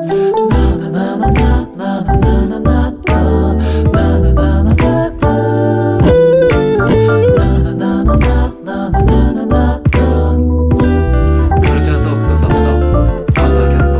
カルチャートークと雑談アンダーキャスト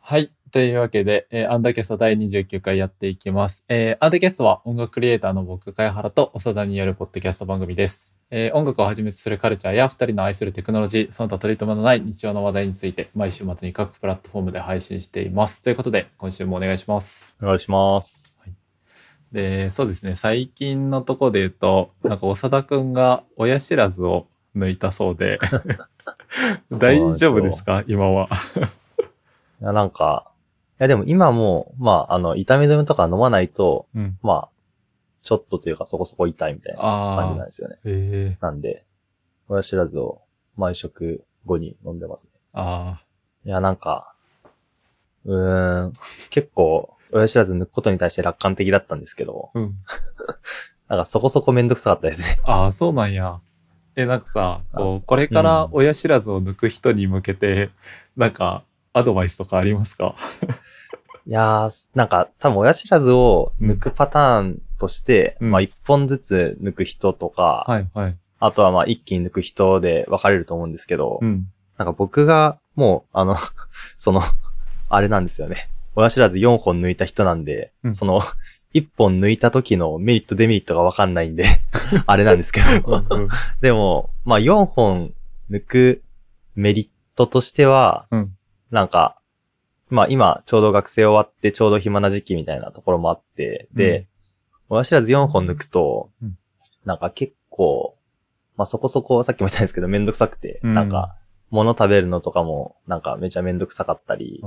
はい。というわけで、えーアンダーキャスト第29回やっていきます。えーアンダーキャストは音楽クリエイターの僕、貝原と長田によるポッドキャスト番組です。えー音楽をはじめとするカルチャーや二人の愛するテクノロジー、その他取り留めのない日常の話題について、毎週末に各プラットフォームで配信しています。ということで、今週もお願いします。お願いします。で、そうですね、最近のとこで言うと、なんか長田くんが親知らずを抜いたそうで、大丈夫ですか？今は。いや、なんか、いやでも今もう、まあ、あの、痛み止めとか飲まないと、うん。まあ、ちょっとというかそこそこ痛いみたいな感じなんああ。ですよね。ええなんで、親知らずを毎食後に飲んでますね。あいや、なんか、うーん、結構、親知らず抜くことに対して楽観的だったんですけど、あ。うん。なんかそこそこめんどくさかったですね。ああ、そうなんや。え、なんかさ、こう、これから親知らずを抜く人に向けて、なんか、アドバイスとかありますか？いやー、なんか多分親知らずを抜くパターンとして、うんまあ一本ずつ抜く人とか、はいはい。あとはまあ一気に抜く人で分かれると思うんですけど、うん。なんか僕がもう、あの、その、あれなんですよね。親知らず4本抜いた人なんで、うんその、1本抜いた時のメリットデメリットが分かんないんで、あれなんですけど。うんでも、まあ4本抜くメリットとしては、うんなんか、まあ今ちょうど学生終わってちょうど暇な時期みたいなところもあって、で、親知らず4本抜くと、うんなんか結構、まあそこそこさっきも言ったんですけどめんどくさくて、うんなんか、物食べるのとかもなんかめちゃめんどくさかったり、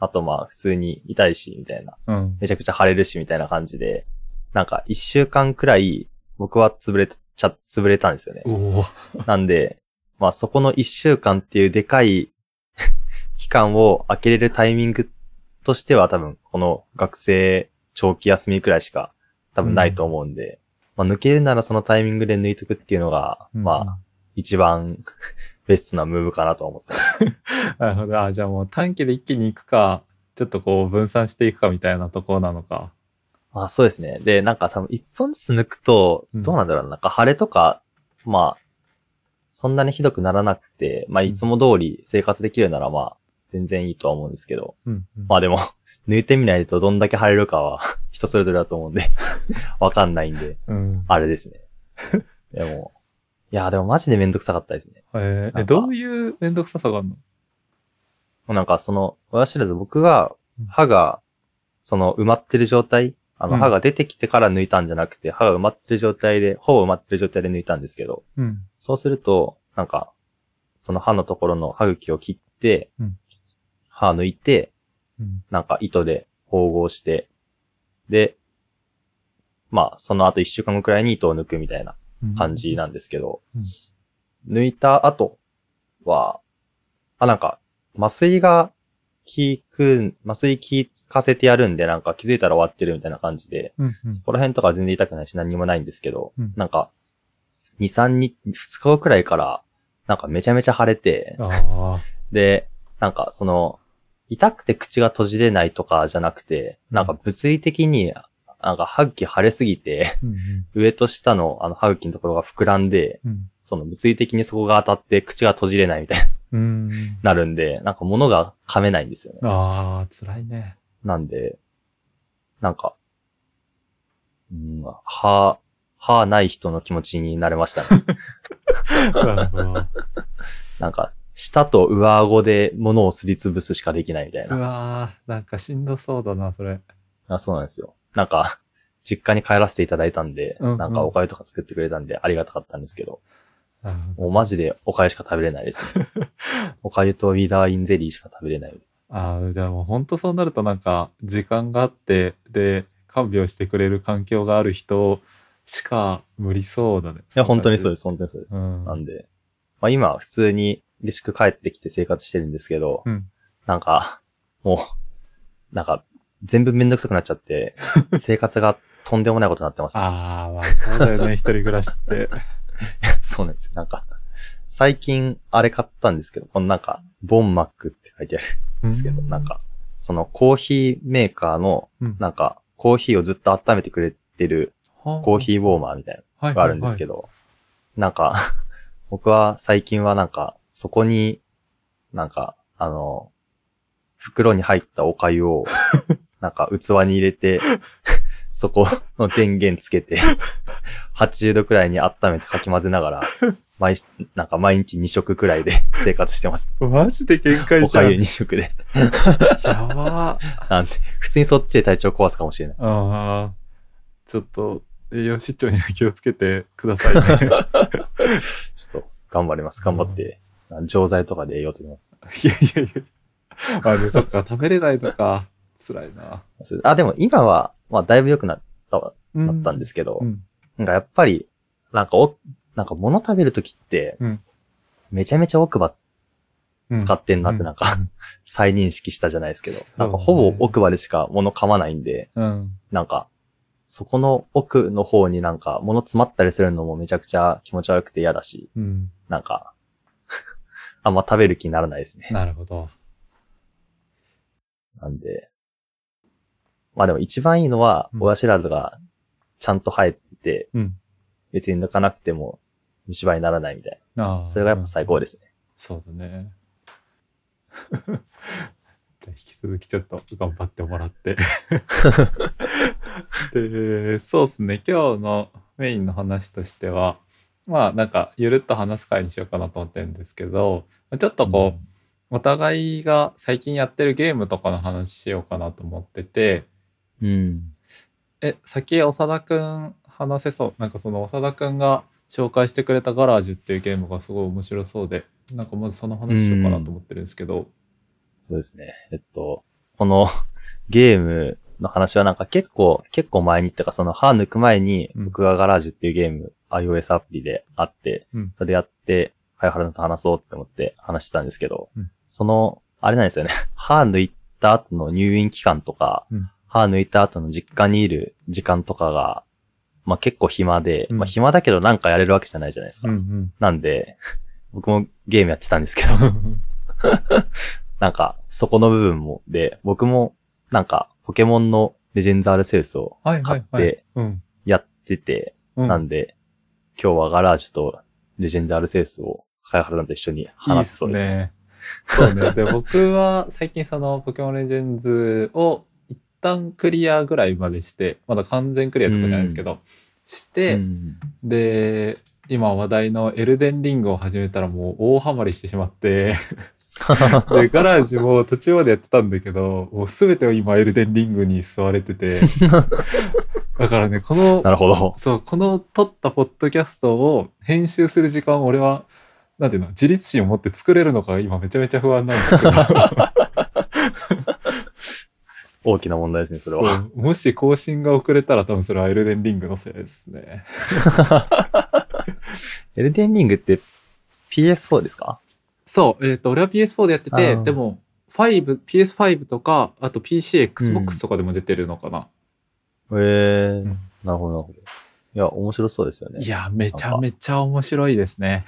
あとまあ普通に痛いし、みたいな。うん。めちゃくちゃ腫れるし、みたいな感じで、なんか一週間くらい僕は潰れちゃ、潰れたんですよね。なんで、まあそこの一週間っていうでかい期間を開けれるタイミングとしては多分この学生長期休みくらいしか多分ないと思うんで、まあ抜けるならそのタイミングで抜いとくっていうのが、まあ一番 ベストなムーブかなと思ってま。なるほど。あじゃあもう短期で一気に行くか、ちょっとこう分散していくかみたいなところなのか。まあそうですね。で、なんか多分一本ずつ抜くと、うんどうなんだろうな。なんか腫れとか、まあ、そんなにひどくならなくて、まあいつも通り生活できるならまあ、全然いいとは思うんですけど。うん。うんまあでも、抜いてみないとどんだけ腫れるかは 人それぞれだと思うんで、わかんないんで、うん。あれですね。でも、いや、でもマジでめんどくさかったですね。えー、どういうめんどくささがあるの？なんかその、親知らず僕がうん、歯が、その埋まってる状態、あのうん歯が出てきてから抜いたんじゃなくて、歯が埋まってる状態で、ほぼ埋まってる状態で抜いたんですけど、うん。そうすると、なんか、その歯のところの歯茎を切って、うん歯抜いて、うん。なんか糸で縫合して、で、まあ、その後一週間後くらいに糸を抜くみたいな感じなんですけど、うん抜いた後は、あ、なんか、麻酔が効く、麻酔効かせてやるんで、なんか気づいたら終わってるみたいな感じで、うん。うん。そこら辺とか全然痛くないし何にもないんですけど、うんなんか、2、3日、2日後くらいから、なんかめちゃめちゃ腫れて。で、なんかその、痛くて口が閉じれないとかじゃなくて、なんか物理的に、なんか歯茎腫れすぎて、うん。上と下のあの歯茎のところが膨らんで、うん。その物理的にそこが当たって口が閉じれないみたいにうん。なるんで、なんか物が噛めないんですよね。ああ、辛いね。なんで、なんか、うん、歯、歯ない人の気持ちになれましたね。なるほど。なんか、舌と上顎で物をすりつぶすしかできないみたいうな。わー、なんかしんどそうだな、それ。あそうなんですよ。なんか、実家に帰らせていただいたんで、うんうんなんかお粥とか作ってくれたんでありがたかったんですけど、なるほどもうマジでお粥しか食べれないですね。お粥とウィダーインゼリーしか食べれない。ああ、じゃあもう本当そうなるとなんか、時間があって、で、看病してくれる環境がある人しか無理そうだね。。いや、本当にそうですす、本当にそうです。うん。なんで、まあ今、普通に下宿帰ってきて生活してるんですけど、うん。なんか、もう、なんか、全部めんどくさくなっちゃって、生活がとんでもないことになってます。ああ、まあそうだよね、一人暮らしって。そうなんですよ。なんか、最近あれ買ったんですけど、このなんか、ボンマックって書いてあるんですけど、うなん、か、そのコーヒーメーカーの、うんなんか、コーヒーをずっと温めてくれてるコーヒーウォーマーみたいなのがあるんですけど。ど、なんか、僕は最近はなんか、そこに、なんか、あの、袋に入ったお粥を、なんか器に入れて、そこの電源つけて、80度くらいに温めてかき混ぜながら、毎、なんか毎日2食くらいで生活してます。マジで限界おじゃん。粥2食で。やばー。なんて、普通にそっちで体調壊すかもしれない。ああ、ちょっと栄養失調には気をつけてくださいね。ちょっと頑張ります。頑張って、錠剤とかで栄養とります。いやいやいや。まあね、そっか、食べれないのか。辛いな。あ、でも今は、まあだいぶ良くなったわ、なったんですすけど、うん。なんかやっぱり、なんかお、なんか物食べるときって、うんめちゃめちゃ奥歯うん使ってんなってなんか、うん再認識したじゃないですけど、ねなんかほぼ奥歯でしか物噛まないんで、うん。なんか、そこの奥の方になんか物詰まったりするのもめちゃくちゃ気持ち悪くて嫌だし、うん。なんか、あんま食べる気にならないですね。なるほど。なんで、まあでも一番いいのは、うん親知らずがちゃんと生えてて、うん。別に抜かなくても虫歯にならないみたいあな。あ。それがやっぱ最高ですね。そうだね。じゃあ引き続きちょっと頑張ってもらって。で、そうですね。今日のメインの話としては、まあなんかゆるっと話す会にしようかなと思ってるんですけど、ちょっとこう、お互いが最近やってるゲームとかの話しようかなと思ってて、うん。え、先長田くん話せそう？なんかその長田くんが紹介してくれたガラージュっていうゲームがすごい面白そうで、なんかまずその話しようかなと思ってるんですけど、そうですね。えっと、このゲームの話はなんか結構、結構前にっていうかその歯抜く前にうん僕がガラージュっていうゲーム、iOS アプリであって、うんそれやって、はい、原田と話そうって思って話してたんですけど、うんその、あれなんですよね。歯抜いた後の入院期間とか、うん歯抜いた後の実家にいる時間とかが、まあ結構暇で、うんまあ暇だけどなんかやれるわけじゃないじゃないですか。んなんで、僕もゲームやってたんですけど、うん。なんか、そこの部分も、で、僕も、なんか、ポケモンのレジェンズアルセウスを買って。うん。やってて、うんなんで、今日はガラージュとレジェンズアルセウスを、かやはらと一緒に話すそうですね。いいっすね。そうね。で、僕は最近そのポケモンレジェンズを一旦クリアぐらいまでして、まだ完全クリアとかじゃないですけど、して、うんで、今話題のエルデンリングを始めたらもう大ハマりしてしまって、で、ガラージュも途中までやってたんだけど、もうすべてを今エルデンリングに吸われてて、だからね、このなるほど。そう、この撮ったポッドキャストを編集する時間を俺は、なんていうの、自立心を持って作れるのか今めちゃめちゃ不安なんですけど。大きな問題ですね、それは。もし更新が遅れたら多分それはエルデンリングのせいですね。エルデンリングって PS4 ですか？そう、えっ、と、俺は PS4 でやってあて、ーでも、5、PS5 とか、あと PC、Xbox とかでも出てるのかな。へえーうんなるほど、なるほど。いや、面白そうですよね。いや、めちゃめちゃ面白いですね。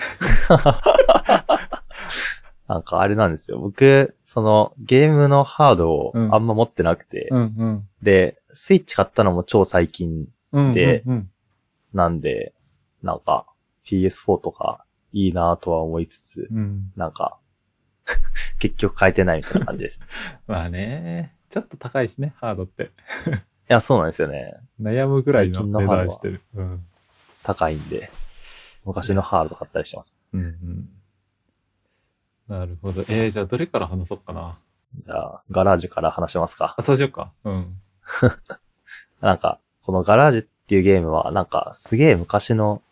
なんか あれなんですよ。僕、そのゲームのハードをうんあんま持ってなくて、うんうん。で、スイッチ買ったのも超最近うん、でうんうん、なんで、なんか PS4 とかいいなとは思いつつ、うん。なんか、結局変えてないみたいな感じです。い まあね、ちょっと高いしね、ハードって。や、そうなんですよね。悩むぐらいの値段してる。うん。高いんで、昔のハード買ったりしてます。うんうん。なるほど。えー、じゃあどれから話そうかな。じゃあ、ガラージュから話しますかあ、。そうしようか。うん。なんか、このガラージュっていうゲームは、なんか、すげえ昔の、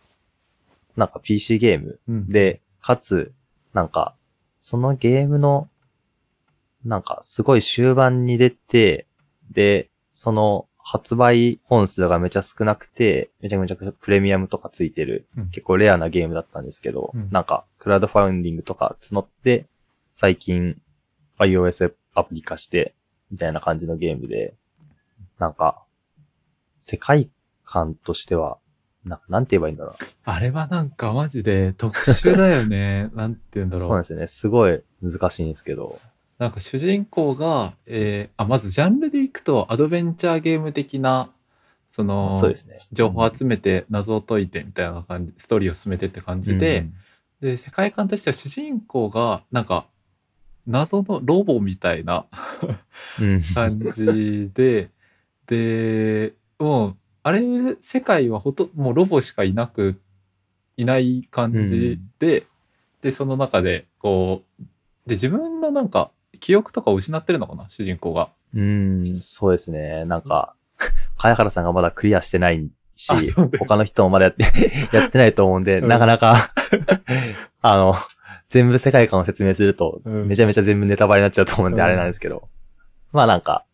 なんか PC ゲームうん、で、かつ、なんか、そのゲームの、なんか、すごい終盤に出て、で、その発売本数がめちゃ少なくて、めちゃめちゃプレミアムとかついてる、うん。結構レアなゲームだったんですけど、うん。なんか、クラウドファウンディングとか募って、最近 iOS アプリ化して、みたいな感じのゲームで、なんか、世界観としては、な、なんて言えばいいんだろう。あれはなんかマジで特殊だよね。なんて言うんだろう。そうなんですよね。すごい難しいんですけど。なんか主人公が、えーあ、まずジャンルでいくとアドベンチャーゲーム的な、その、そうですね。情報を集めて謎を解いてみたいな感じ、ストーリーを進めてって感じで、で、世界観としては主人公が、なんか、謎のロボみたいなうん、うん。感じで、で、もう、あれ、世界はほともうロボしかいなく、いない感じで、で、その中で、こう、で、自分のなんか、記憶とかを失ってるのかな、主人公が。うん、そうですね。なんか、茅原さんがまだクリアしてないし他の人もまだやって、やってないと思うんで、うんなかなか、あの、全部世界観を説明すると、うんめちゃめちゃ全部ネタバレになっちゃうと思うんで、うんあれなんですけど。まあなんか、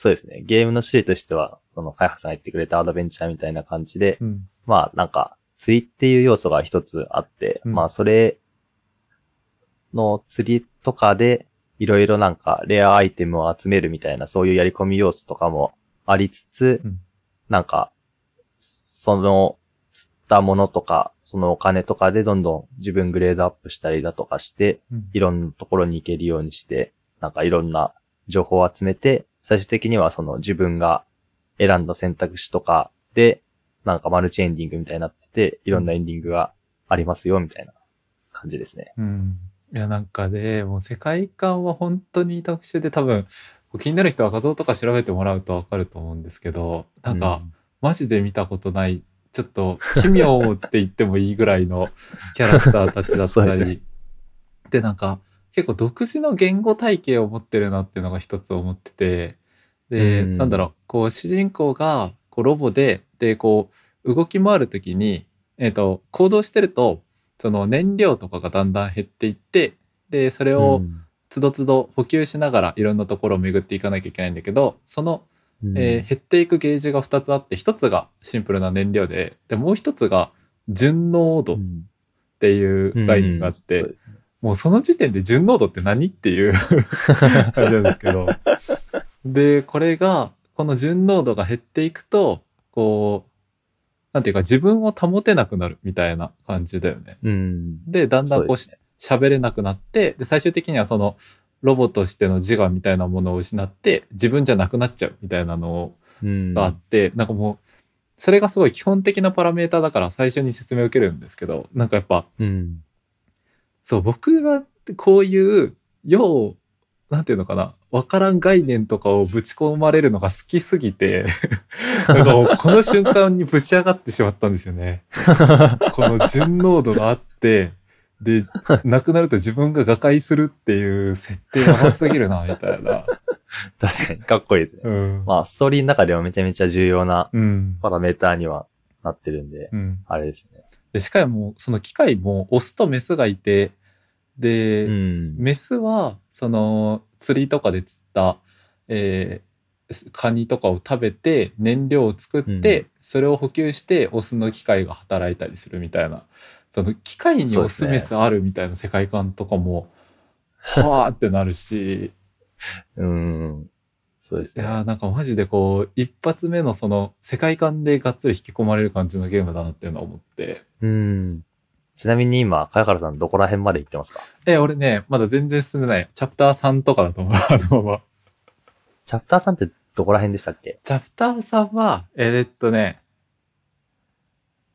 そうですね。ゲームの種類としては、その、茅原さんが言ってくれたアドベンチャーみたいな感じで、うん。まあなんか、釣りっていう要素が一つあって、うんまあそれの釣りとかで、いろいろなんかレアアイテムを集めるみたいなそういうやり込み要素とかもありつつ、うんなんか、その釣ったものとか、そのお金とかでどんどん自分グレードアップしたりだとかして、うんいろんなところに行けるようにして、なんかいろんな情報を集めて、最終的にはその自分が選んだ選択肢とかで、なんかマルチエンディングみたいになってて、いろんなエンディングがありますよ、みたいな感じですね。うん。いや、なんかで、もう世界観は本当に特殊で、多分、気になる人は画像とか調べてもらうとわかると思うんですけど、なんか、マジで見たことない、ちょっと奇妙って言ってもいいぐらいのキャラクターたちだったり、で、なんか、結構独自の言語体系を持ってるなっていうのが一つ思ってて、で、うん。なんだろう、こう、主人公が、こう、ロボで、で、こう、動き回るときに、えっ、と、行動してると、その燃料とかがだんだん減っていって、で、それをうん。つどつど補給しながらいろんなところを巡っていかなきゃいけないんだけど、そのえー減っていくゲージが2つあって1つがシンプルな燃料ででもう1つが純濃度っうん。ていう概念があって、うん。そうですねもうその時点で純濃度って何っていう感じなんですけどでこれがこの純濃度が減っていくとこうなんていうか自分を保てなくなるみたいな感じだよね。うん。でだんだんこうそうですね。喋れなくなってで最終的にはそのロボとしての自我みたいなものを失って自分じゃなくなっちゃうみたいなのがあって、なんかもうそれがすごい基本的なパラメーターだから最初に説明を受けるんですけどなんかやっぱうん。そう僕がこういうようなんていうのかなわからん概念とかをぶち込まれるのが好きすぎて なんかこの瞬間にぶち上がってしまったんですよね。この純濃度があってでなくなると自分が瓦解するっていう設定やばすぎるなみたいな。確かに、かっこいいですね。うん。まあ、ストーリーの中ではめちゃめちゃ重要なうん。パラメーターにはなってるんで、うん。あれですね。で、しかも、その機械もオスとメスがいて、で、うん。メスは、その、釣りとかで釣った、えーカニとかを食べて、燃料を作って、うんそれを補給して、オスの機械が働いたりするみたいな、その、機械にオス、メスあるみたいな世界観とかも、はーってなるし、うん。そうですね。いやーなんかマジでこう、一発目のその、世界観でがっつり引き込まれる感じのゲームだなっていうのは思って、うん。ちなみに今、かやからさんどこら辺まで行ってますか？え、俺ね、まだ全然進んでない。チャプター3とかだと思う。あのまま。チャプターさんってどこら辺でしたっけ？チャプター3は、えーっとね、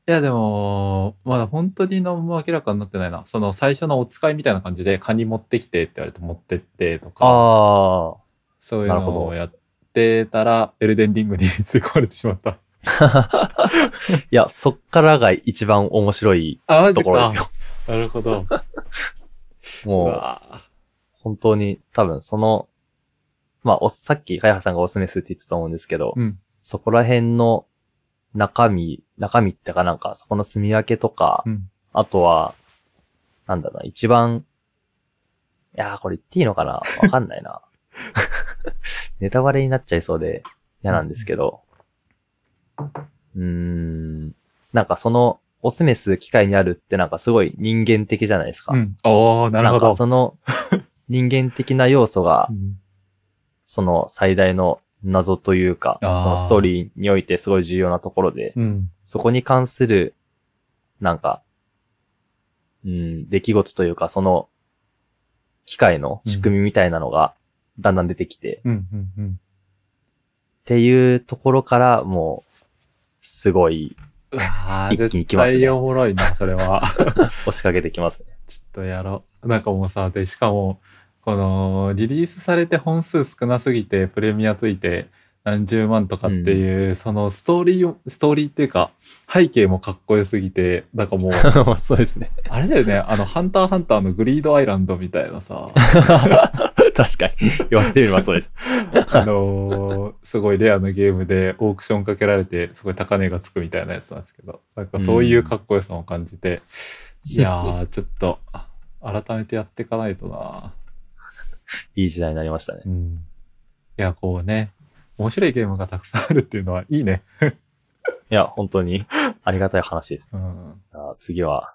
いやでも、まだ本当に何も明らかになってないな。その最初のお使いみたいな感じで、カニ持ってきてって言われて持ってってとか、あそういうのをやってたら、エルデンリングに吸い込まれてしまった。あ。いや、そっからが一番面白い。ところですよ。なるほど。う もう、わ本当に多分その、まあ、おさっき、かやはさんがおすすめするって言ってたと思うんですけど、うん。そこら辺の中身、中身ってかなんか、そこの住み分けとか、うん。あとは、なんだろうな、一番、いやー、これ言っていいのかな？わかんないな。ネタバレになっちゃいそうで嫌なんですけど、うーん、なんかその、オスメス機械にあるってなんかすごい人間的じゃないですか。うん。おー、なるほんど。かその 人間的な要素がう、んその最大の謎というか、そのストーリーにおいてすごい重要なところで、うん。そこに関する、なんか、うん、出来事というか、その、機械の仕組みみたいなのが、だんだん出てきて、っうん。うん。うん。ていうところから、もう、すごい、一気に来ますね絶対おもろいな、それは。押しかけてきますね。ちょっとやろう。なんかもうさ、で、しかも、この、リリースされて本数少なすぎて、プレミアついて何十万とかっていう、そのストーリーを、ストーリーっていうか、背景もかっこよすぎて、なんかもう、そうですね。あれだよね、あの、ハンターハンターのグリードアイランドみたいなさ、確かに。言われてみればそうです。あのーすごいレアなゲームでオークションかけられて、すごい高値がつくみたいなやつなんですけど、なんかそういうかっこよさも感じて、いやー、ちょっと、改めてやっていかないとな。いい時代になりましたね。うん。いや、こうね、面白いゲームがたくさんあるっていうのはいいね。いや、本当に、ありがたい話です。うん。次は、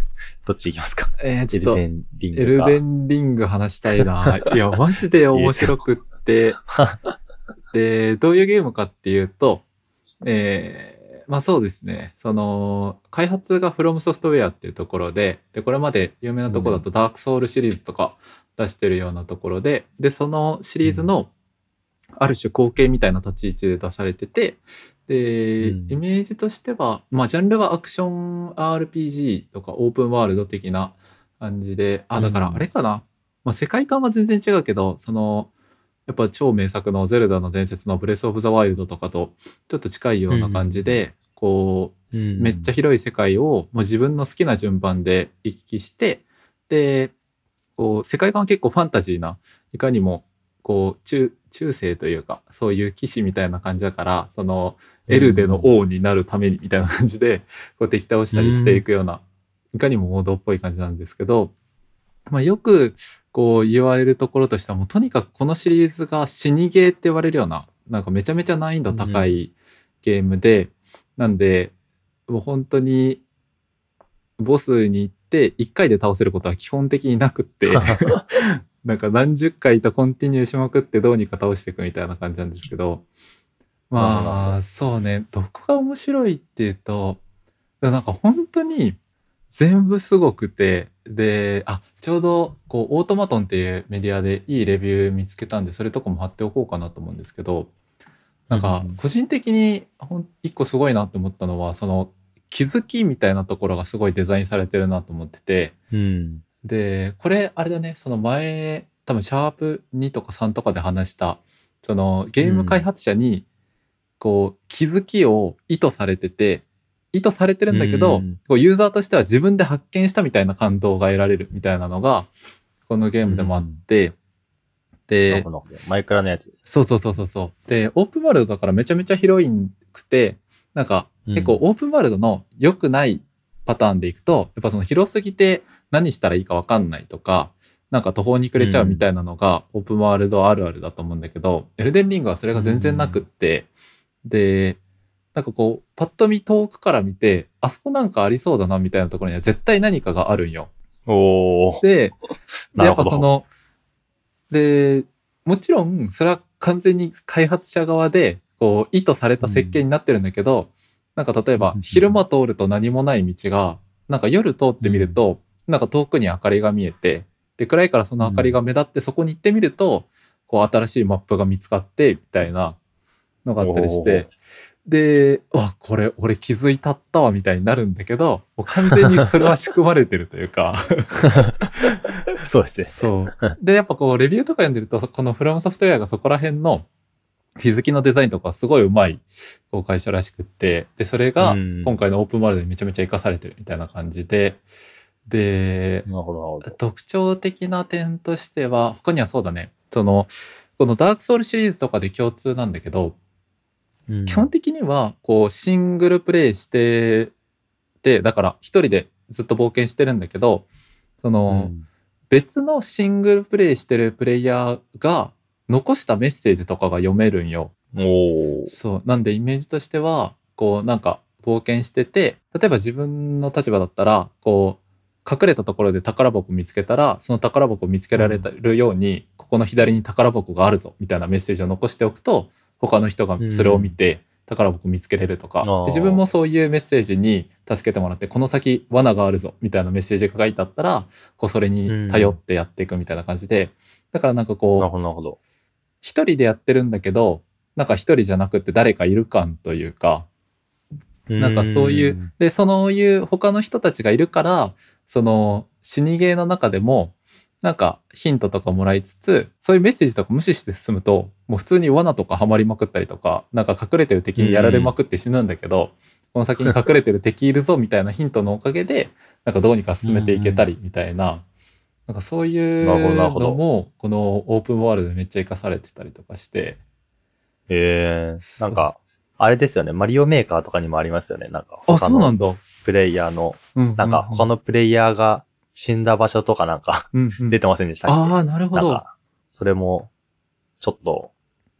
どっち行きますか？えー、ちょっと、エルデンリングか。エルデンリング話したいな。いや、マジで面白くって。で、どういうゲームかっていうと、えーまあそうですね。その、開発が From Software っていうところで、で、これまで有名なところだとダークソウルシリーズとか出してるようなところで、で、そのシリーズのある種後継みたいな立ち位置で出されてて、で、うん。イメージとしては、まあジャンルはアクション RPG とかオープンワールド的な感じで、あ、だからうん。あれかな。まあ世界観は全然違うけど、その、やっぱ超名作の「ゼルダの伝説」の「ブレス・オブ・ザ・ワイルド」とかとちょっと近いような感じで、こう、うんめっちゃ広い世界をもう自分の好きな順番で行き来してでこう世界観は結構ファンタジーないかにもこう中中世というかそういう騎士みたいな感じだからそのエルデの王になるためにみたいな感じでこう敵倒したりしていくような、いかにも王道っぽい感じなんですけど、まあ、よくこう言われるところとしてはもうとにかくこのシリーズが死にゲーって言われるようななんかめちゃめちゃ難易度高いゲームで、なんでもう本当にボスに行って1回で倒せることは基本的になくって なんか何十回とコンティニューしまくってどうにか倒していくみたいな感じなんですけど。まあそうね。どこが面白いっていうとなんか本当に全部すごくてであちょうどこうオートマトンっていうメディアでいいレビュー見つけたんでそれとかも貼っておこうかなと思うんですけどなんかうん個人的にほん一個すごいなって思ったのはその気づきみたいなところがすごいデザインされてるなと思っててうん。でこれあれだね。その前多分シャープ2とか3とかで話したそのゲーム開発者にこう気づきを意図されてて意図されてるんだけど、うん。こうユーザーとしては自分で発見したみたいな感動が得られるみたいなのがこのゲームでもあって、なでるほどマイクラのやつです。そうそうそうそうそう。で、オープンワールドだからめちゃめちゃ広いくて、なんかうん。結構オープンワールドの良くないパターンでいくと、やっぱその広すぎて何したらいいかわかんないとか、なんか途方に暮れちゃうみたいなのがオープンワールドあるあるだと思うんだけど、エルデンリングはそれが全然なくって、で、なんかこう、パッと見遠くから見て、あそこなんかありそうだなみたいなところには絶対何かがあるんよ。で、でやっぱその、で、もちろん、それは完全に開発者側で、こう、意図された設計になってるんだけど、なんか例えばうん、昼間通ると何もない道が、なんか夜通ってみると、なんか遠くに明かりが見えて、で、暗いからその明かりが目立って、そこに行ってみると、こう、新しいマップが見つかって、みたいなのがあったりして、で、あ、これ、俺気づいたったわ、みたいになるんだけど、もう完全にそれは仕組まれてるというか、そうですね。そう。で、やっぱこう、レビューとか読んでると、そこのフラムソフトウェアがそこら辺の日付のデザインとかすごいうまいこう会社らしくって、で、それがうん今回のオープンワールドにめちゃめちゃ活かされてるみたいな感じで、で。特徴的な点としては、他にはそうだね、その、このダークソウルシリーズとかで共通なんだけど、うん。基本的にはこうシングルプレイしててだから一人でずっと冒険してるんだけどその、うん。別のシングルプレイしてるプレイヤーが残したメッセージとかが読めるんよ。そう。なんでイメージとしてはこうなんか冒険してて例えば自分の立場だったらこう隠れたところで宝箱見つけたらその宝箱を見つけられるように、ここの左に宝箱があるぞみたいなメッセージを残しておくと他の人がそれを見て宝箱見つけれるとか、で自分もそういうメッセージに助けてもらってこの先罠があるぞみたいなメッセージが書いてあったらこうそれに頼ってやっていくみたいな感じで、だからなんかこう。一人でやってるんだけどなんか一人じゃなくて誰かいる感というか。なんかそういううでそのいう他の人たちがいるからその死にゲーの中でもなんかヒントとかもらいつつそういうメッセージとか無視して進むともう普通に罠とかハマりまくったりとかなんか隠れてる敵にやられまくって死ぬんだけど、この先に隠れてる敵いるぞみたいなヒントのおかげでなんかどうにか進めていけたりみたいな。なんかそういうのもこのオープンワールドでめっちゃ活かされてたりとかしてえー、なんか、あれですよね。マリオメーカーとかにもありますよね。なんか、あそうなんだ、プレイヤーの、うんなんか、他のプレイヤーが死んだ場所とかなんか、うんうん。出てませんでしたっけ？ああなるほど。なんか、それも、ちょっと、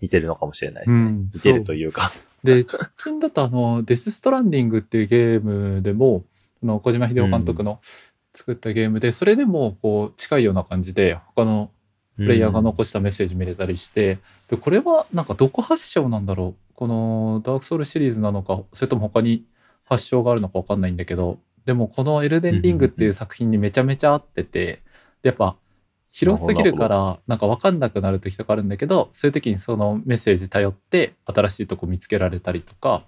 似てるのかもしれないですね。うん似てるというか。で、直近 だとあの、デス・ストランディングっていうゲームでも、あの小島秀夫監督の作ったゲームで、それでもこう近いような感じで、他のプレイヤーが残したメッセージ見れたりして、で、これはなんかどこ発祥なんだろう。このダークソウルシリーズなのか、それとも他に発祥があるのかわかんないんだけど、でもこのエルデンリングっていう作品にめちゃめちゃ合ってて、で、やっぱ、広すぎるからなんか分かんなくなる時とかあるんだけどそういう時にそのメッセージ頼って新しいとこ見つけられたりとか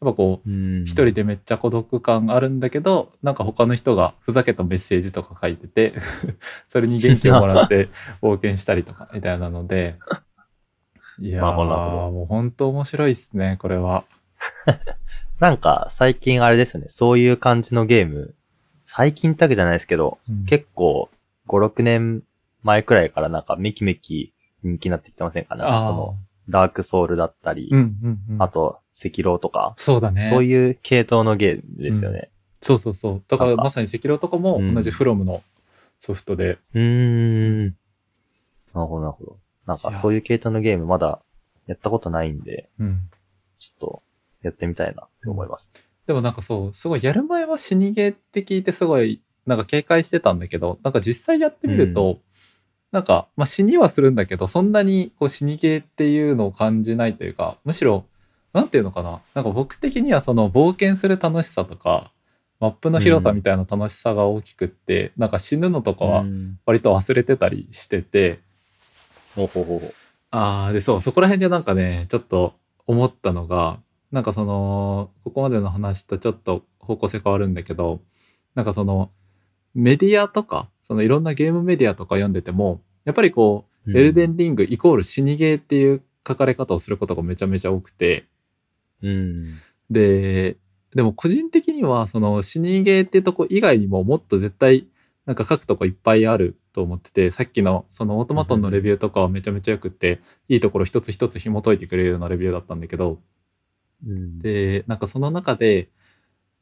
やっぱこううん、一人でめっちゃ孤独感あるんだけどなんか他の人がふざけたメッセージとか書いてて それに元気をもらって 冒険したりとかみたいなので。いやーもう本当面白いっすねこれは。なんか、最近あれですよね。そういう感じのゲーム、最近ってわけじゃないですけど、結構、5、6年前くらいからなんかめきめき人気になってきてませんか？なんかその、ダークソウルだったり、うんうんうん、あと、赤狼とか、そうだね。そういう系統のゲームですよね。そうそうそう。だからまさに赤狼とかも同じフロムのソフトで、うーん。なるほど、なるほど。なんかそういう系統のゲームまだやったことないんで、うん。ちょっとやってみたいなって思います。でもなんかそう、すごいやる前は死にゲーって聞いてすごいなんか警戒してたんだけど、なんか実際やってみると、なんか、まあ死にはするんだけど、そんなにこう死にゲーっていうのを感じないというか、むしろ、なんていうのかな、なんか僕的にはその冒険する楽しさとか、マップの広さみたいな楽しさが大きくって、なんか死ぬのとかはうん割と忘れてたりしてて、ほうほうほうほう。ああ、で、そう、そこら辺でなんかね、ちょっと思ったのが、なんかその、ここまでの話とちょっと方向性変わるんだけど、なんかその、メディアとか、そのいろんなゲームメディアとか読んでても、やっぱりこう、エルデンリングイコール死にゲーっていう書かれ方をすることがめちゃめちゃ多くて、うん。で、でも個人的にはその死にゲーっていうとこ以外にももっと絶対なんか書くとこいっぱいあると思っててさっきのそのオートマトンのレビューとかはめちゃめちゃよくっていいところ一つ一つ紐解いてくれるようなレビューだったんだけどうん、でなんかその中で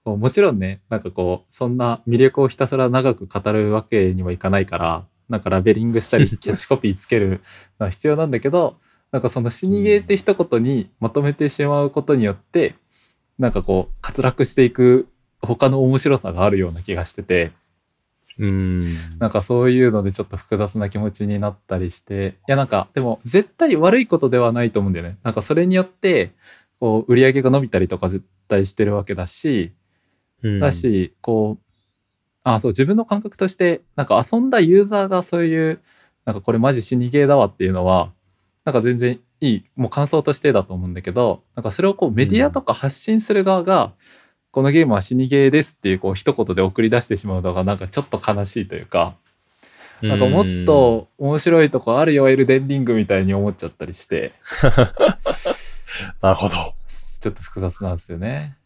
もちろんねなんかこうそんな魅力をひたすら長く語るわけにはいかないからなんかラベリングしたり キャッチコピーつけるのは必要なんだけどなんかその死にゲーって一言にまとめてしまうことによってなんかこう滑落していく他の面白さがあるような気がしててうん。なんかそういうのでちょっと複雑な気持ちになったりしていやなんかでも絶対悪いことではないと思うんだよねなんかそれによってこう売り上げが伸びたりとか絶対してるわけだしうん。だ、し、こう、あ、そう、自分の感覚として、なんか遊んだユーザーがそういう、なんかこれマジ死にゲーだわっていうのは、なんか全然いい、もう感想としてだと思うんだけど、なんかそれをこうメディアとか発信する側が、このゲームは死にゲーですっていうこう一言で送り出してしまうのがなんかちょっと悲しいというか、なんかもっと面白いとこあるよ、エルデンリングみたいに思っちゃったりして、なるほど。ちょっと複雑なんですよね。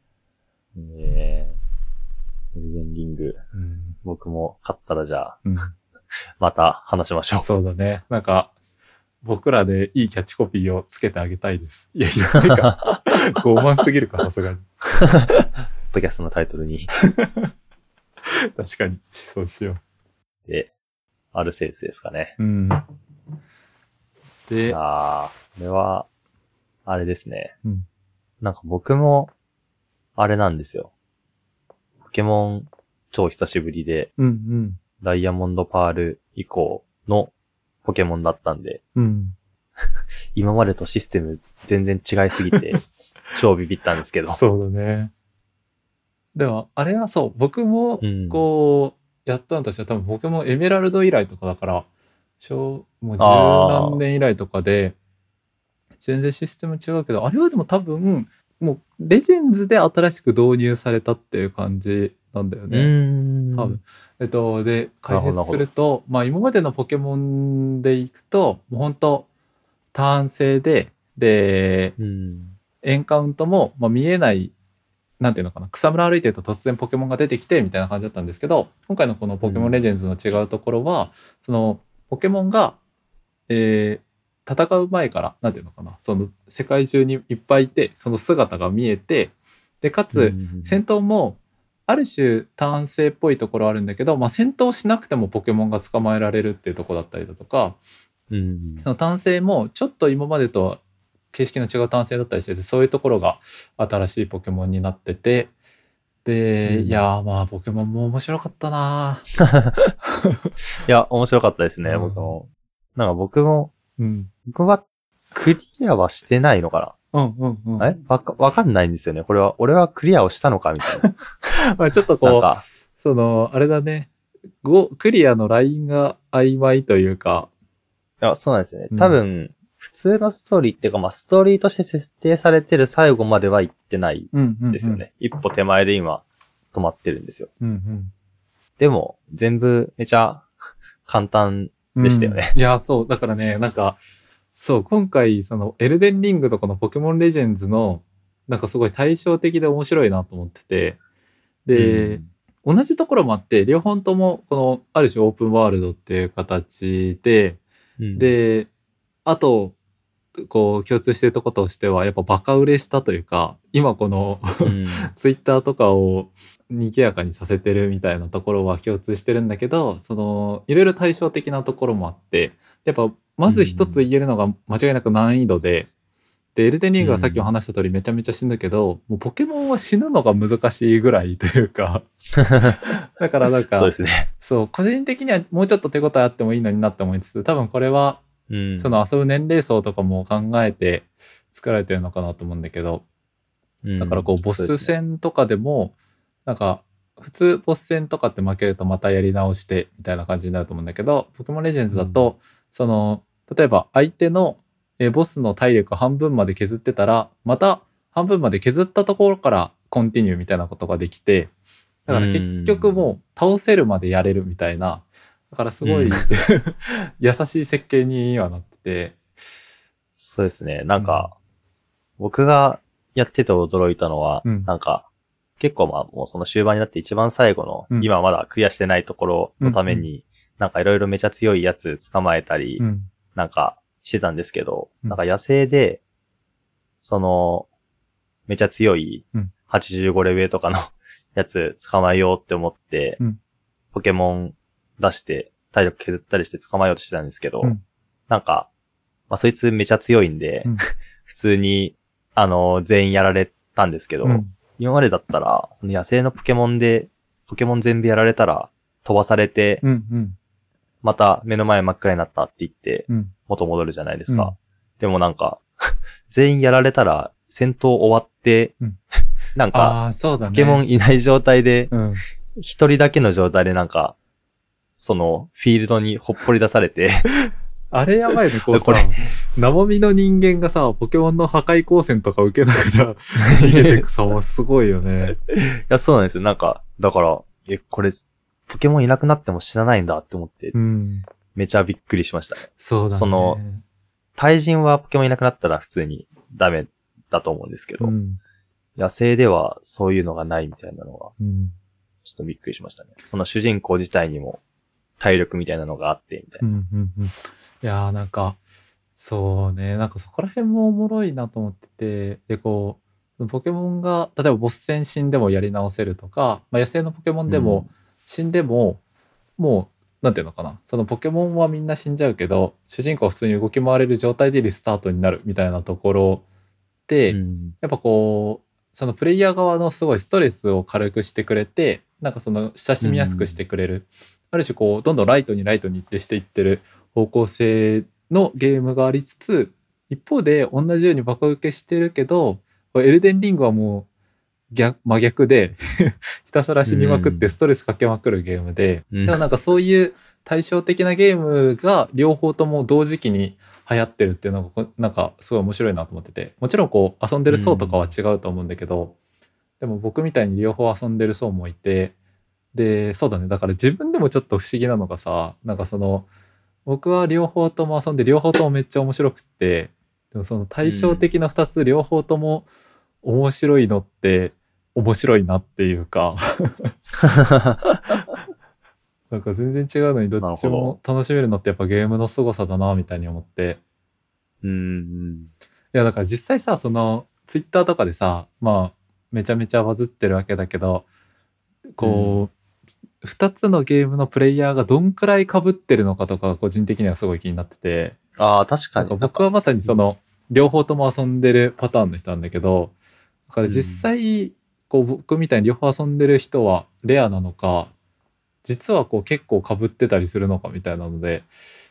ねえ。エルデンリング。うん。僕も買ったらじゃあ、うんまた話しましょう。そうだね。なんか、僕らでいいキャッチコピーをつけてあげたいです。いや、いや、なんか、傲慢すぎるか、さすがに。ポッドキャストのタイトルに。確かに、そうしよで、アルセウスですかね。う。うん。で、ああ、これは、あれですね。うんなんか僕も、あれなんですよ。ポケモン超久しぶりで、うんダイヤモンドパール以降のポケモンだったんで、うん。うん。今までとシステム全然違いすぎて、超ビビったんですけど。そうだね。でも、あれはそう、僕もうん、こう、やったのとしては多分ポケモンエメラルド以来とかだから、小もう十何年以来とかで、全然システム違うけど、あれはでも多分、もうレジェンズで新しく導入されたっていう感じなんだようね。多分。えっと、で、解説すると、まあ今までのポケモンでいくと、もう本当ターン制で、で、うん。エンカウントも、まあ、見えない、なんていうのかな、草むら歩いてると突然ポケモンが出てきてみたいな感じだったんですけど、今回のこのポケモンレジェンズの違うところは、そのポケモンが、えー戦う前から、なんていうのかな、その世界中にいっぱいいて、その姿が見えて、で、かつ、戦闘も、ある種ターン制っぽいところあるんだけど、まあ、戦闘しなくてもポケモンが捕まえられるっていうところだったりだとか、うん。その単性もちょっと今までとは形式の違う単性だったりしててそういうところが新しいポケモンになっててで、うんいやーまあポケモンも面白かったな いや、面白かったですね、うん僕も。なんか僕も、うん僕はクリアはしてないのかうんうんうんな、え？わか、わかんないんですよね。これは、俺はクリアをしたのかみたいな。まあちょっとこうそのあれだねごクリアのラインが曖昧というかいや、そうなんですよねうん。多分、普通のストーリーっていうか、まあ、ストーリーとして設定されてる最後までは行ってないうんうんんですよね。一歩手前で今、止まってるんですよ。うんでも、全部めちゃ簡単うんでしたよね。うん。いやそう。だからねなんかそう今回そのエルデンリングとかのポケモンレジェンズのなんかすごい対照的で面白いなと思ってて。で、同じところもあって両方ともこのある種オープンワールドっていう形で、うん、であとこう共通してるとことしてはやっぱバカ売れしたというか今このうん、ツイッターとかを賑やかにさせてるみたいなところは共通してるんだけどそのいろいろ対照的なところもあってやっぱまず一つ言えるのが間違いなく難易度で。でエルデンリングはさっきも話した通りめちゃめちゃ死ぬけど、もうポケモンは死ぬのが難しいぐらいというか だからなんかそうですね。そう個人的にはもうちょっと手応えあってもいいのになって思いつつ多分これはうん。その遊ぶ年齢層とかも考えて作られてるのかなと思うんだけど。うん、だからこうボス戦とかでもなんか普通ボス戦とかって負けるとまたやり直してみたいな感じになると思うんだけどポケモンレジェンズだとその例えば相手のえーボスの体力半分まで削ってたらまた半分まで削ったところからコンティニューみたいなことができてだから結局もう倒せるまでやれるみたいなだからすごい、うん。優しい設計にはなってて。そうですね。なんか、僕がやってて驚いたのは、うん。なんか、結構まあもうその終盤になって一番最後の、うん。今まだクリアしてないところのために、なんかいろいろめちゃ強いやつ捕まえたり、うん。なんかしてたんですけど、うん。なんか野生で、その、めちゃ強いうん。85レベルとかの やつ捕まえようって思って、うん。ポケモン出して体力削ったりして捕まえようとしてたんですけど、うん。なんか、まあそいつめちゃ強いんで、うん。普通に、あの、全員やられたんですけど、うん。今までだったら、その野生のポケモンで、ポケモン全部やられたら、飛ばされて、うんうん。また目の前真っ暗になったって言って、うん。元戻るじゃないですか。うん。でもなんか、全員やられたら、戦闘終わって、うん。なんか、ね。ポケモンいない状態で、うん。一人だけの状態でなんか、その、フィールドにほっぽり出されて、あれやばいね、こうさこれ、生身の人間がさ、ポケモンの破壊光線とか受けながら 逃げてくさ、もうすごいよね。いや、そうなんですよ。なんか、だから、え、これ、ポケモンいなくなっても死なないんだって思って、うん。めちゃびっくりしました。そうだね。その対人はポケモンいなくなったら普通にダメだと思うんですけど、うん。野生ではそういうのがないみたいなのが、うん。ちょっとびっくりしましたね。その主人公自体にも体力みたいなのがあって、みたいな。うん。うん。うん。いやーなんか、そうね、なんかそこら辺もおもろいなと思ってて、で、こう、ポケモンが、例えばボス戦死んでもやり直せるとか、まあ、野生のポケモンでも死んでも、もう、なんていうのかな、そのポケモンはみんな死んじゃうけど、主人公は普通に動き回れる状態でリスタートになるみたいなところで、うんやっぱこうそのプレイヤー側のすごいストレスを軽くしてくれてなんかその親しみやすくしてくれる、ある種こうどんどんライトにライトにってしていってる方向性のゲームがありつつ一方で同じようにバカ受けしてるけどエルデンリングはもう逆真逆でひたすら死にまくってストレスかけまくるゲームで、うん。でもなんかそういう対照的なゲームが両方とも同時期に流行ってるっていうのがこなんかすごい面白いなと思っててもちろんこう遊んでる層とかは違うと思うんだけど、でも僕みたいに両方遊んでる層もいてでそうだね。だから自分でもちょっと不思議なのがさなんかその僕は両方とも遊んで両方ともめっちゃ面白くってでもその対照的な2つ両方とも面白いのって面白いなっていうか。なんか全然違うのにどっちも楽しめるのってやっぱゲームの凄さだなみたいに思って。うん。いやだから実際さそのツイッターとかでさまあめちゃめちゃバズってるわけだけどこう、2つのゲームのプレイヤーがどんくらい被ってるのかとか個人的にはすごい気になっててああ、確かに。僕はまさにその両方とも遊んでるパターンの人なんだけどだから実際こう僕みたいに両方遊んでる人はレアなのか実はこう結構被ってたりするのかみたいなので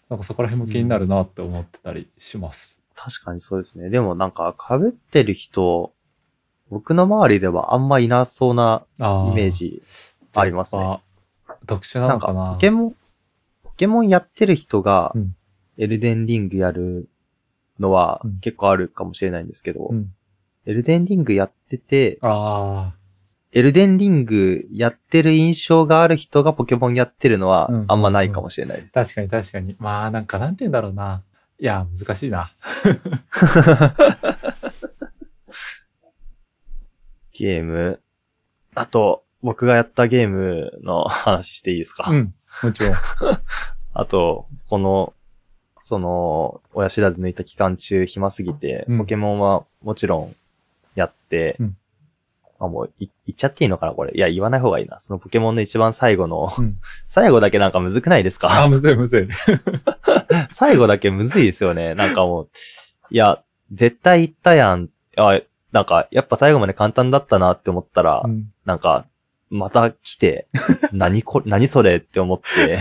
なんかそこら辺も気になるなって思ってたりします。確かにそうですね。でもなんか、被ってる人、僕の周りではあんまいなそうなあイメージありますね。特殊なな？んかのかなポケモン、ポケモンやってる人がうん、エルデンリングやるのはうん。結構あるかもしれないんですけど、うん、エルデンリングやってて、あエルデンリングやってる印象がある人がポケモンやってるのはうんあんまないかもしれないです。あ確かに確かに。まあなんかなんて言うんだろうな。いや難しいな。ゲーム。あと、僕がやったゲームの話していいですか、うん。もちろん。あと、この、その、親知らず抜いた期間中暇すぎて、うん。ポケモンはもちろんやって、うん。あ、もうい言っちゃっていいのかなこれ？いや、言わない方がいいな。そのポケモンの一番最後の、うん。最後だけなんかむずくないですあかむずいむずい。最後だけむずいですよね。なんかもう、いや、絶対言ったやん。あ、なんか、やっぱ最後まで簡単だったなって思ったら、うん。なんか、また来て、何こ、何それって思って、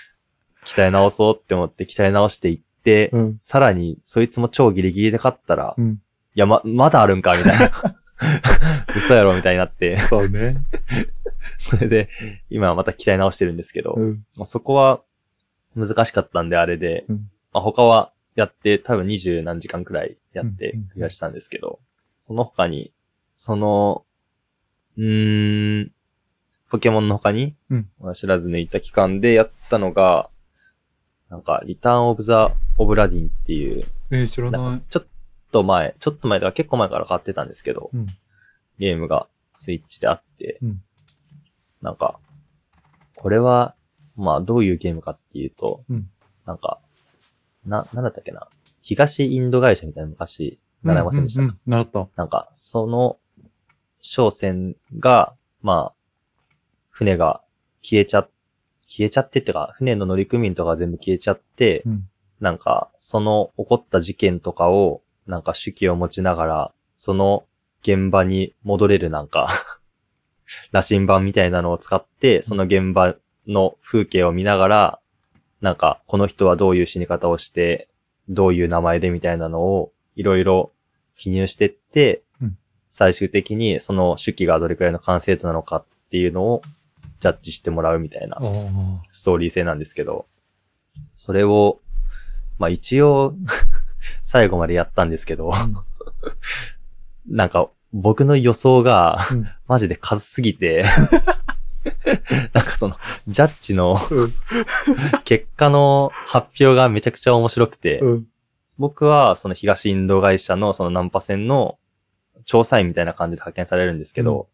鍛え直そうって思って鍛え直していって、うん。さらに、そいつも超ギリギリで勝ったら、いうん。や、ま、まだあるんかみたいな。嘘やろみたいになって、そうね。それで、今はまた鍛え直してるんですけど、うん。まあ、そこは難しかったんであれで、うん。まあ、他はやって多分二十何時間くらいやってうんうんクリアしたんですけど、その他に、その、うーん、ポケモンの他に、うん。知らず抜いた期間でやったのが、なんか、リターンオブザ・オブラディンっていう、えー知らない。なんかちょっと前、ちょっと前とか結構前から買ってたんですけど、うん。ゲームがスイッチであって、うん。なんか、これは、まあどういうゲームかっていうと、うん。なんか、な、なんだったっけな？東インド会社みたいなの昔、習いませんでしたか、うんうんうん習った。なんか、その、商船が、まあ、船が消えちゃ、消えちゃってってか、船の乗組員とか全部消えちゃって、うん。なんか、その起こった事件とかを、なんか手記を持ちながら、その現場に戻れるなんか、羅針盤みたいなのを使って、その現場の風景を見ながら、なんか、この人はどういう死に方をして、どういう名前でみたいなのを、いろいろ記入してって、うん最終的にその手記がどれくらいの完成図なのかっていうのをジャッジしてもらうみたいなストーリー性なんですけど、それを、まあ一応、最後までやったんですけど、なんか僕の予想がうん。マジで数すぎて、なんかその、ジャッジの結果の発表がめちゃくちゃ面白くて、うん。僕はその東インド会社のそのナンパ船の調査員みたいな感じで派遣されるんですけど、うん。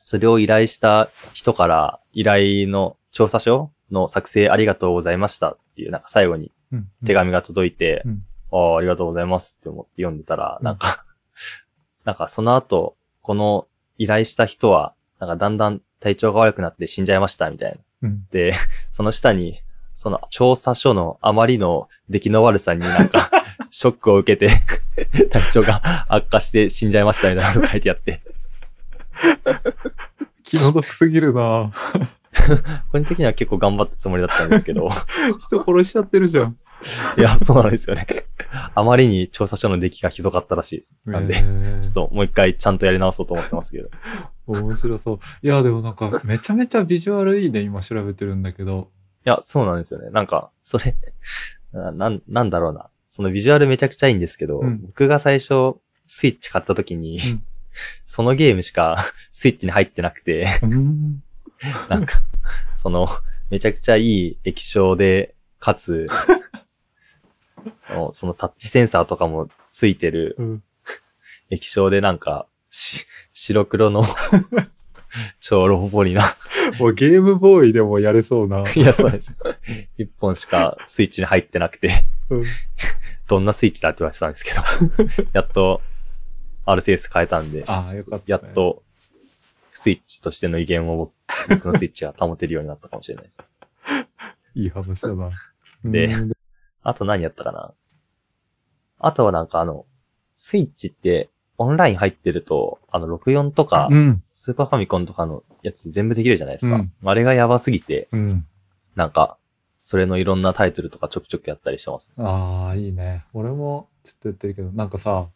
それを依頼した人から依頼の調査書の作成ありがとうございましたっていうなんか最後にうん。手紙が届いて、うん。ああ、ありがとうございますって思って読んでたら、うんなん。か、なんかその後、この依頼した人は、なんかだんだん体調が悪くなって死んじゃいましたみたいな。うん。で、その下に、その調査書のあまりの出来の悪さになんか、ショックを受けて、体調が悪化して死んじゃいましたみたいなのが書いてあって。気の毒すぎるな 個人的には結構頑張ったつもりだったんですけど、人殺しちゃってるじゃん。いや、そうなんですよね。あまりに調査書の出来がひどかったらしいです。なんで、えーちょっともう一回ちゃんとやり直そうと思ってますけど。面白そう。いや、でもなんか、めちゃめちゃビジュアルいいね、今調べてるんだけど。いや、そうなんですよね。なんか、それ、ななん、なんだろうな。そのビジュアルめちゃくちゃいいんですけど、うん僕が最初、スイッチ買った時に、うん そのゲームしか スイッチに入ってなくて、うん。なんか、その、めちゃくちゃいい液晶で、かつ、お そのタッチセンサーとかもついてるうん。液晶でなんか、し白黒の超ロボポリな。もうゲームボーイでもやれそうな。いや、そうです。一本しかスイッチに入ってなくて、うんどんなスイッチだって言われてたんですけど、やっと RCS 変えたんで、ああよかったねやっとスイッチとしての威厳を僕僕のスイッチが保てるようになったかもしれないです。いい話だな。でうんあと何やったかな？あとはなんかあの、スイッチってオンライン入ってると、あの64とか、うん。スーパーファミコンとかのやつ全部できるじゃないですか。うんあれがやばすぎて、うん。なんか、それのいろんなタイトルとかちょくちょくやったりしてます。ああ、いいね。俺もちょっとやってるけど、なんかさ、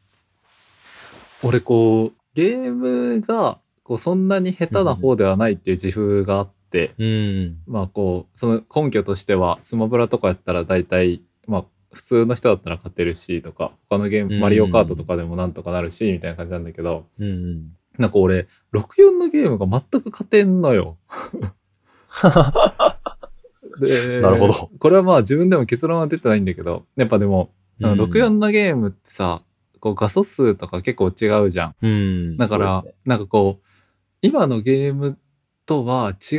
俺こう、ゲームが、こう、そんなに下手な方ではないっていう自負があって、うん。まあこう、その根拠としては、スマブラとかやったら大体、まあ、普通の人だったら勝てるしとか、他のゲーム、うんマリオカートとかでもなんとかなるし、みたいな感じなんだけど、うんうん。なんか俺、64のゲームが全く勝てんのよ。でなるほど。これはまあ自分でも結論は出てないんだけど、やっぱでも、うん64のゲームってさ、こう画素数とか結構違うじゃん。うん。だから、ねなんかこう、今のゲームとは違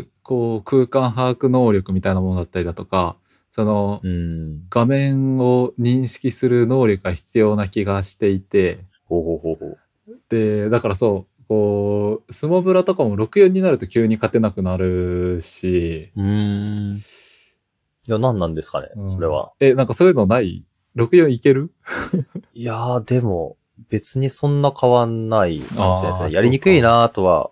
う、こう空間把握能力みたいなものだったりだとか、そのうん。画面を認識する能力が必要な気がしていて、ほうほうほうほう。で、だからそう、こう、スマブラとかも64になると急に勝てなくなるし、うーん。いや、何なんですかね、うんそれは。え、なんかそういうのない ?64 いける？いやー、でも、別にそんな変わんないかもしれないですあーね。やりにくいなーとは、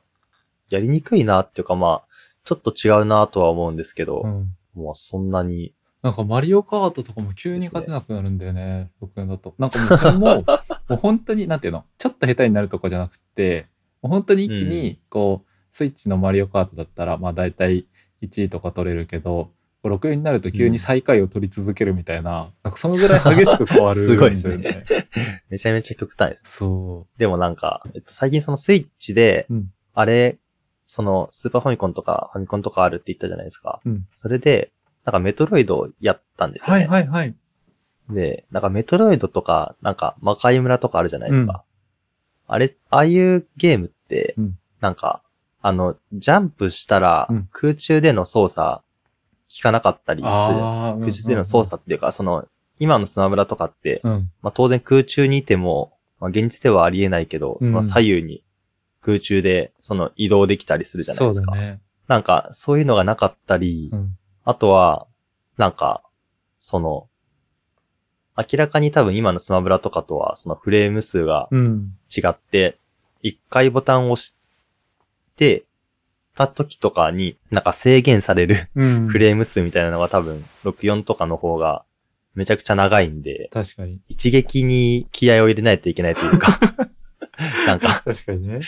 やりにくいなっていうかまあ、ちょっと違うなとは思うんですけど、うん。もうそんなに、なんかマリオカートとかも急に勝てなくなるんだよね、64だと。なんかもうそれも、もう本当に、なんていうの、ちょっと下手になるとかじゃなくて、本当に一気に、こう、スイッチのマリオカートだったら、まあ大体1位とか取れるけど、64になると急に最下位を取り続けるみたいな、なんかそのぐらい 激しく変わるんすごいですね。めちゃめちゃ極端です。そでもなんか、えっと、最近そのスイッチで、うんあれ、その、スーパーファミコンとかファミコンとかあるって言ったじゃないですか。うんそれで、なんかメトロイドをやったんですう。よね。はいはいはい。で、なんかメトロイドとか、なんか魔界村とかあるじゃないですか。あれ、ああいうゲームって、うんなんか、あの、ジャンプしたらうん空中での操作効かなかったりするじゃないですか。空中での操作っていうか、その、今のスマブラとかって、うん。まあ当然空中にいても、まあ現実ではありえないけど、その左右に空中でその移動できたりするじゃないですか。そうだね。なんか、そういうのがなかったり、うん。あとは、なんか、その、明らかに多分今のスマブラとかとは、そのフレーム数がうん。違って、一回ボタンを押して、た時とかに、なんか制限されるうん。フレーム数みたいなのが多分、64とかの方が、めちゃくちゃ長いんで、確かに。一撃に気合を入れないといけないというか、なんか、確かにね。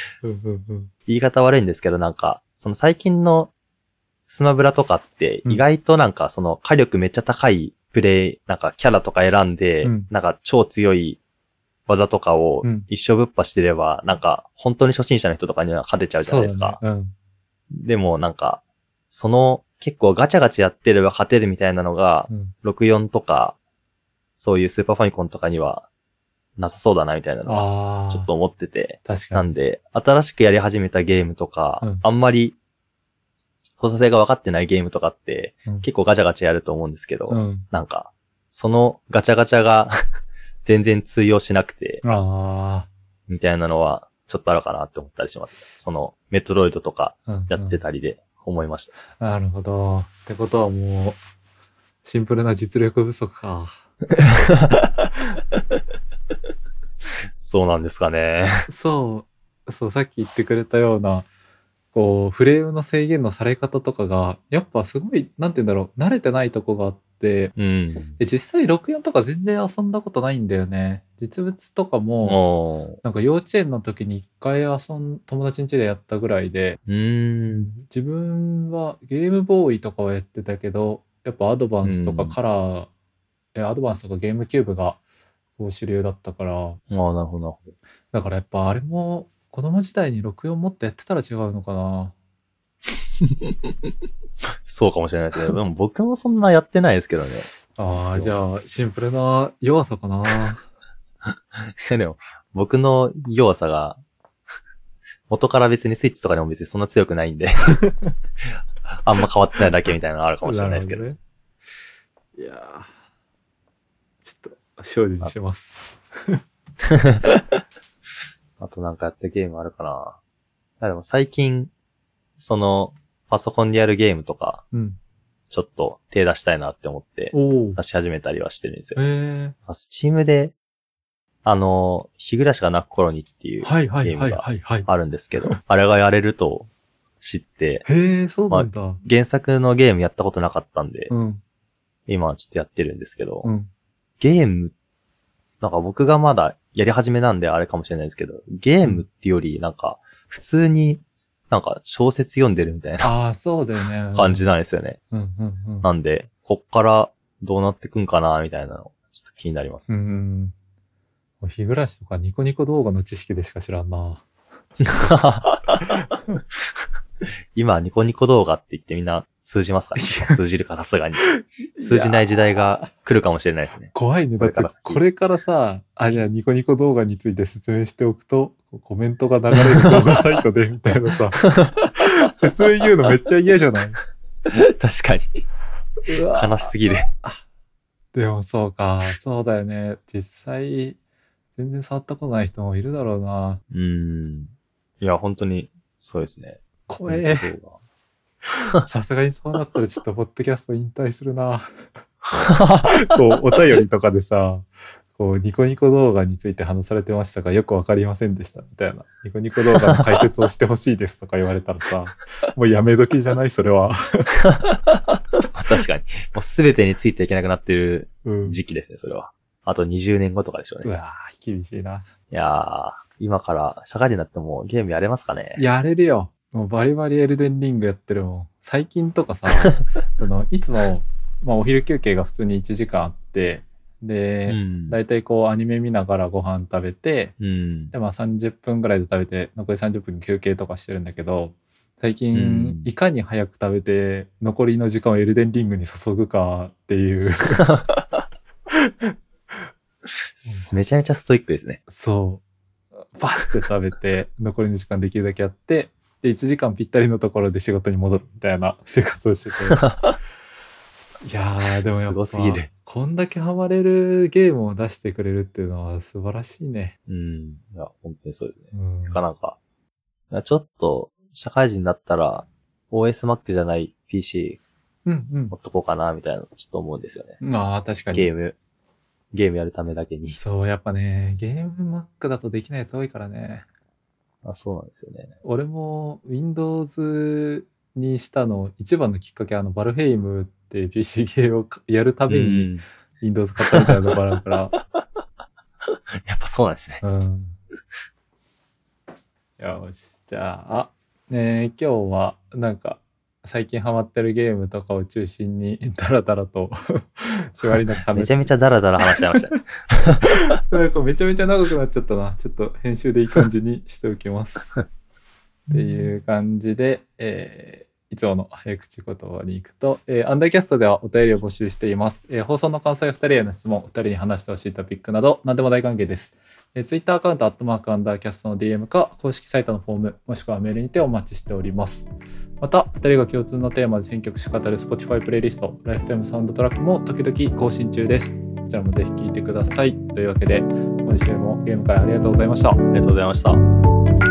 言い方悪いんですけど、なんか、その最近のスマブラとかって、うん意外となんかその火力めっちゃ高いプレイ、なんかキャラとか選んで、うんなんか超強い技とかをうん一生ぶっ破してれば、なんか本当に初心者の人とかには勝てちゃうじゃないですか。そうだね。でもなんか、その結構ガチャガチャやってれば勝てるみたいなのがう、ん。64とか、そういうスーパーファミコンとかにはなさそうだなみたいなのは。ちょっと思ってて、確かに。なんで、新しくやり始めたゲームとか、うんあんまり、操作性が分かってないゲームとかって、うん結構ガチャガチャやると思うんですけど、うん。なんか、そのガチャガチャが全然通用しなくて、あみたいなのは、ちょっとあるかなって思ったりします。その、メトロイドとかやってたりで思いました。なるほど。ってことはもう、シンプルな実力不足か。そうなんですかね。そう、そう、さっき言ってくれたような、こう、フレームの制限のされ方とかが、やっぱすごい、なんて言うんだろう、慣れてないとこがあって、うん。で実際64とか全然遊んだことないんだよね。実物とかも、なんか幼稚園の時に一回遊ん、友達ん家でやったぐらいで。自分はゲームボーイとかはやってたけど、やっぱアドバンスとかうんカラー、えアドバンスとかゲームキューブがこう主流だったから、ああ、なるほど、なるほど。だからやっぱあれも子供時代に64もっとやってたら違うのかな。そうかもしれないですけど、でも僕もそんなやってないですけどね。ああ、じゃあシンプルな弱さかな。でも、僕の弱さが、元から別にスイッチとかでも別にそんな強くないんで、あんま変わってないだけみたいなのあるかもしれないですけど。どね。いやーちょっと精進します。あとなんかやったゲームあるかな。あでも最近、その、パソコンでやるゲームとか、うん。ちょっと手出したいなって思って、おお。出し始めたりはしてるんですよ。えあスチームで、あの、日暮らしが泣く頃にっていうー、はいはいはいゲームがはいはい。あるんですけど、あれがやれると知って、へえ、そうなんだ。原作のゲームやったことなかったんで、うん。今はちょっとやってるんですけど、うん。ゲーム、なんか僕がまだやり始めなんであれかもしれないですけど、ゲームってよりなんか、普通になんか小説読んでるみたいなああ、そうだよね。感じなんですよね。うんうんうん。なんで、こっからどうなってくんかなみたいなの、ちょっと気になります。うんうん。もう日暮らしとかニコニコ動画の知識でしか知らんな。今、ニコニコ動画って言ってみんな通じますかね？通じるかさすがに。通じない時代が来るかもしれないですね。怖いね。だってこれからさ、あ、じゃあニコニコ動画について説明しておくと、コメントが流れる動画サイトでみたいなさ、説明言うのめっちゃ嫌じゃない？確かに。悲しすぎる。でもそうか、そうだよね。実際、全然触ったことない人もいるだろうな。うーん。いや、本当に、そうですね。怖え。さすがにそうなったらちょっとポッドキャスト引退するな。こう、お便りとかでさ、こう、ニコニコ動画について話されてましたが、よくわかりませんでした、みたいな。ニコニコ動画の解説をしてほしいですとか言われたらさ、もうやめ時じゃないそれは。確かに。もうすべてについていけなくなってるうん。時期ですね、それは。あと20年後とかでしょうね。うわぁ、厳しいな。いやー、今から社会人になってもゲームやれますかね？やれるよ。もうバリバリエルデンリングやってるもん。最近とかさ、そのいつも、まあお昼休憩が普通に1時間あって、で、んだいたいこうアニメ見ながらご飯食べて、うん。でまあ30分ぐらいで食べて残り30分休憩とかしてるんだけど最うん近いかに早く食べて残りの時間をエルデンリングに注ぐかっていう めちゃめちゃストイックですね。そうバッて食べて残りの時間できるだけやってで1時間ぴったりのところで仕事に戻るみたいな生活をしてて いやーでもやっすぱごすぎるこんだけハマれるゲームを出してくれるっていうのは素晴らしいね。うん。いや、本当にそうですね。うんなかなか。いやちょっと、社会人になったら、OSMac じゃない PC うん持っとこうかな、みたいなのちょっと思うんですよね。うん。ああ、確かに。ゲーム、ゲームやるためだけに。そう、やっぱね、ゲーム Mac だとできないやつ多いからね。あ、そうなんですよね。俺も Windows にしたの一番のきっかけはあの Valheim って PC ゲーをかやるたびにうん。Windows 買ったみたいなところあるから。やっぱそうなんですね。うん。よし。じゃあ、あ、ねえ今日はなんか最近ハマってるゲームとかを中心に ダラダラと 縛りなく話めちゃめちゃダラダラ話しちゃいましたね。なんかめちゃめちゃ長くなっちゃったな。ちょっと編集でいい感じにしておきます。っていう感じで、えーいつもの早口言葉に行くと、えーアンダーキャストではお便りを募集しています。えー放送の感想や2人への質問、2人に話してほしいトピックなど、何でも大歓迎です。えー、Twitter アカウント、アットマークアンダーキャストの DM か、公式サイトのフォーム、もしくはメールにてお待ちしております。また、2人が共通のテーマで選曲し語る Spotify プレイリスト、ライフタイムサウンドトラックも時々更新中です。こちらもぜひ聴いてください。というわけで、今週もゲーム会ありがとうございました。ありがとうございました。